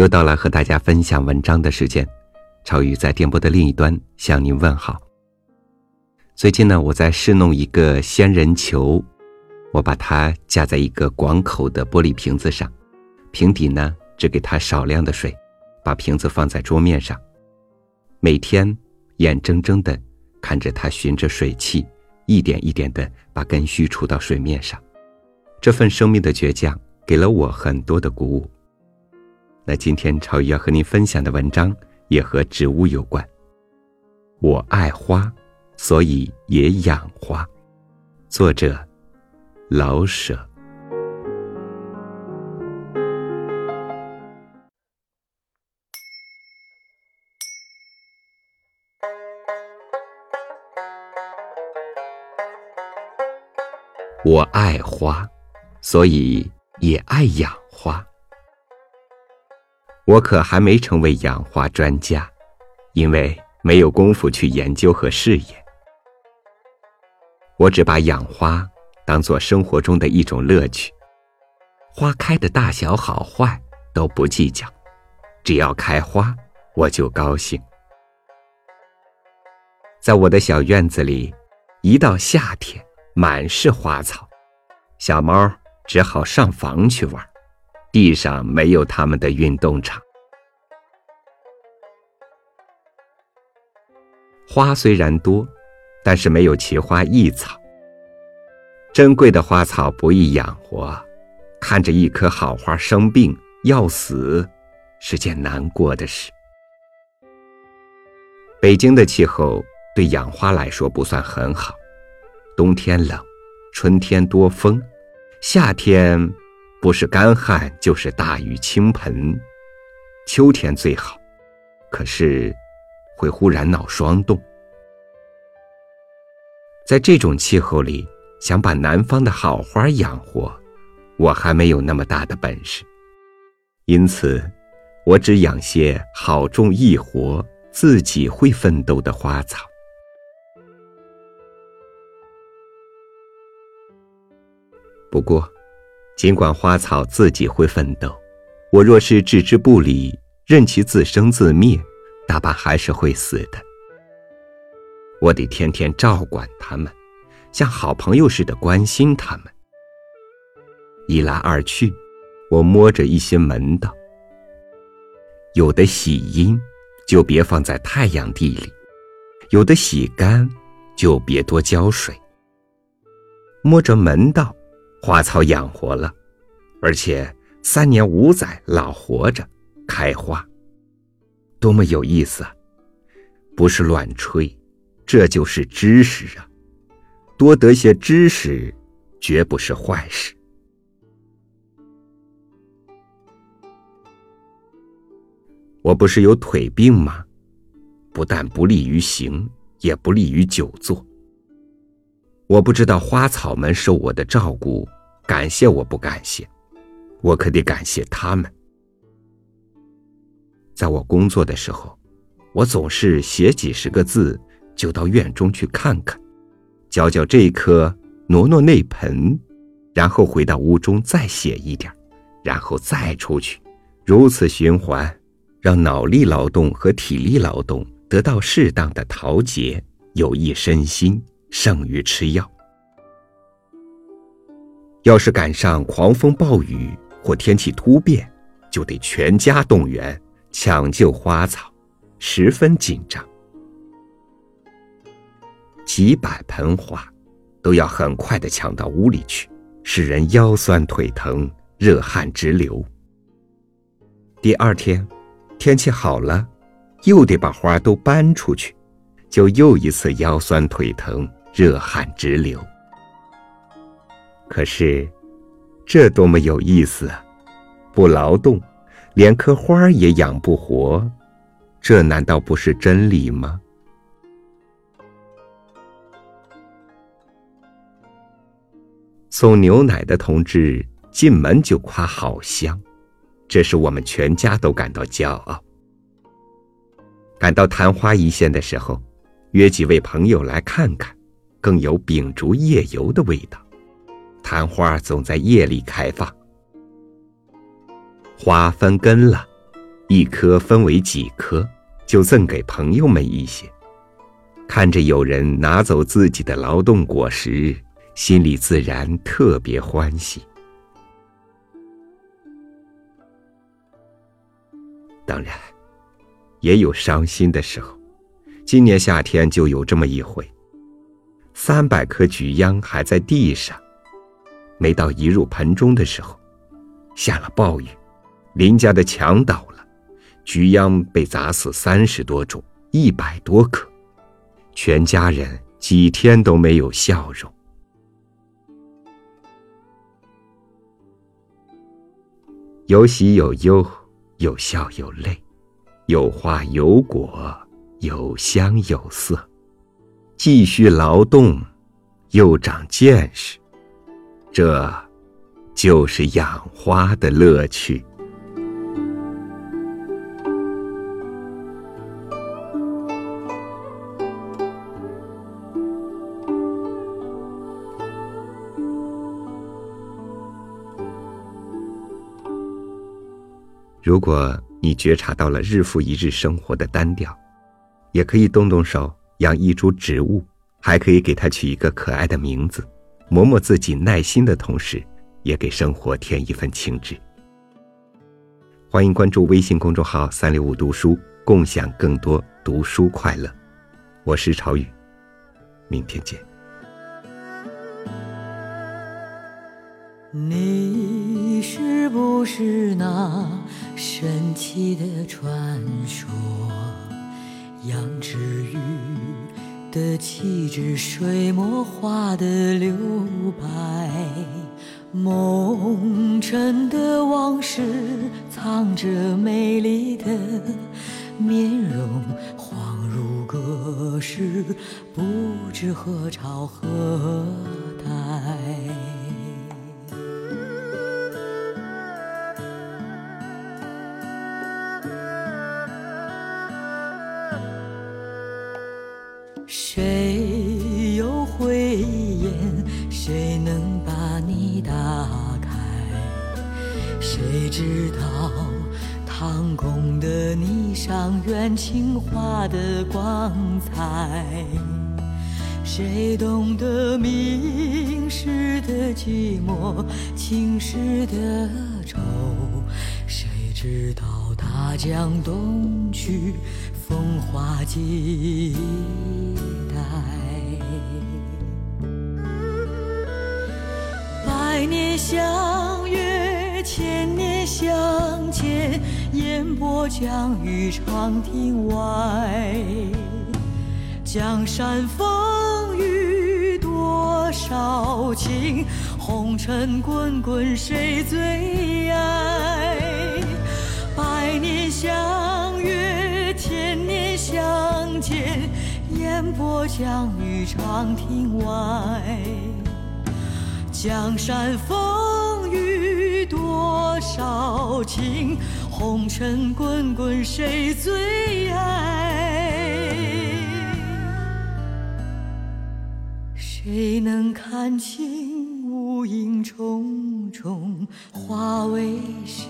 又到了和大家分享文章的时间，超宇在电波的另一端向您问好。最近呢，我在试弄一个仙人球，我把它架在一个广口的玻璃瓶子上，瓶底呢只给它少量的水，把瓶子放在桌面上，每天眼睁睁的看着它循着水汽，一点一点的把根须除到水面上，这份生命的倔强给了我很多的鼓舞。那今天超宇要和您分享的文章也和植物有关。我爱花。所以也养花。作者：老舍。我爱花，所以也爱养花。我可还没成为养花专家，因为没有功夫去研究和试验。我只把养花当做生活中的一种乐趣，花开的大小好坏都不计较，只要开花我就高兴。在我的小院子里，一到夏天满是花草，小猫只好上房去玩，地上没有他们的运动场。花虽然多。但是没有奇花异草，珍贵的花草不易养活，看着一棵好花生病要死，是件难过的事。北京的气候对养花来说不算很好，冬天冷，春天多风，夏天不是干旱就是大雨倾盆，秋天最好，可是会忽然闹霜冻。在这种气候里，想把南方的好花养活，我还没有那么大的本事。因此，我只养些好种易活、自己会奋斗的花草。不过，尽管花草自己会奋斗，我若是置之不理，任其自生自灭，大半还是会死的。我得天天照管他们，像好朋友似的关心他们。一来二去，我摸着一些门道。有的喜阴，就别放在太阳地里；有的喜干，就别多浇水。摸着门道，花草养活了，而且三年五载老活着，开花，多么有意思啊！不是乱吹。这就是知识啊！多得些知识，绝不是坏事。我不是有腿病吗？不但不利于行，也不利于久坐。我不知道花草们受我的照顾，感谢我不感谢，我可得感谢他们。在我工作的时候，我总是写几十个字。就到院中去看看，浇浇这棵，挪挪那盆，然后回到屋中再写一点，然后再出去，如此循环，让脑力劳动和体力劳动得到适当的调节，有益身心，胜于吃药。要是赶上狂风暴雨或天气突变，就得全家动员抢救花草，十分紧张。几百盆花，都要很快的抢到屋里去，使人腰酸腿疼、热汗直流。第二天，天气好了，又得把花都搬出去，就又一次腰酸腿疼、热汗直流。可是，这多么有意思啊！不劳动，连棵花也养不活，这难道不是真理吗？送牛奶的同志进门就夸好香，这是我们全家都感到骄傲。赶到昙花一现的时候，约几位朋友来看看，更有秉烛夜游的味道。昙花总在夜里开放，花分根了，一颗分为几颗，就赠给朋友们一些。看着有人拿走自己的劳动果实，心里自然特别欢喜。当然，也有伤心的时候。今年夏天就有这么一回，三百颗菊秧还在地上，没到移入盆中的时候，下了暴雨，邻家的墙倒了，菊秧被砸死三十多种，一百多颗，全家人几天都没有笑容。有喜有忧，有笑有泪，有花有果。有香有色，继续劳动，又长见识，这，就是养花的乐趣。如果你觉察到了日复一日生活的单调，也可以动动手养一株植物，还可以给它取一个可爱的名字，磨磨自己耐心的同时，也给生活添一份情致。欢迎关注微信公众号“三六五读书”，共享更多读书快乐。我是朝雨，明天见。你是不是那神奇的传说？羊脂玉的气质，水墨画的留白，梦尘的往事，藏着美丽的面容，恍如隔世，不知何朝何谁知道唐宫的霓裳，怨情画的光彩？谁懂得明史的寂寞，青史的愁？谁知道大江东去？风华几代，百年相，相见，烟波江雨长亭外。江山风雨多少情，红尘滚滚谁最爱？百年相约。千年相见，烟波江雨长亭外。江山风多少情红尘滚滚谁最爱？谁能看清乌云重重？化为谁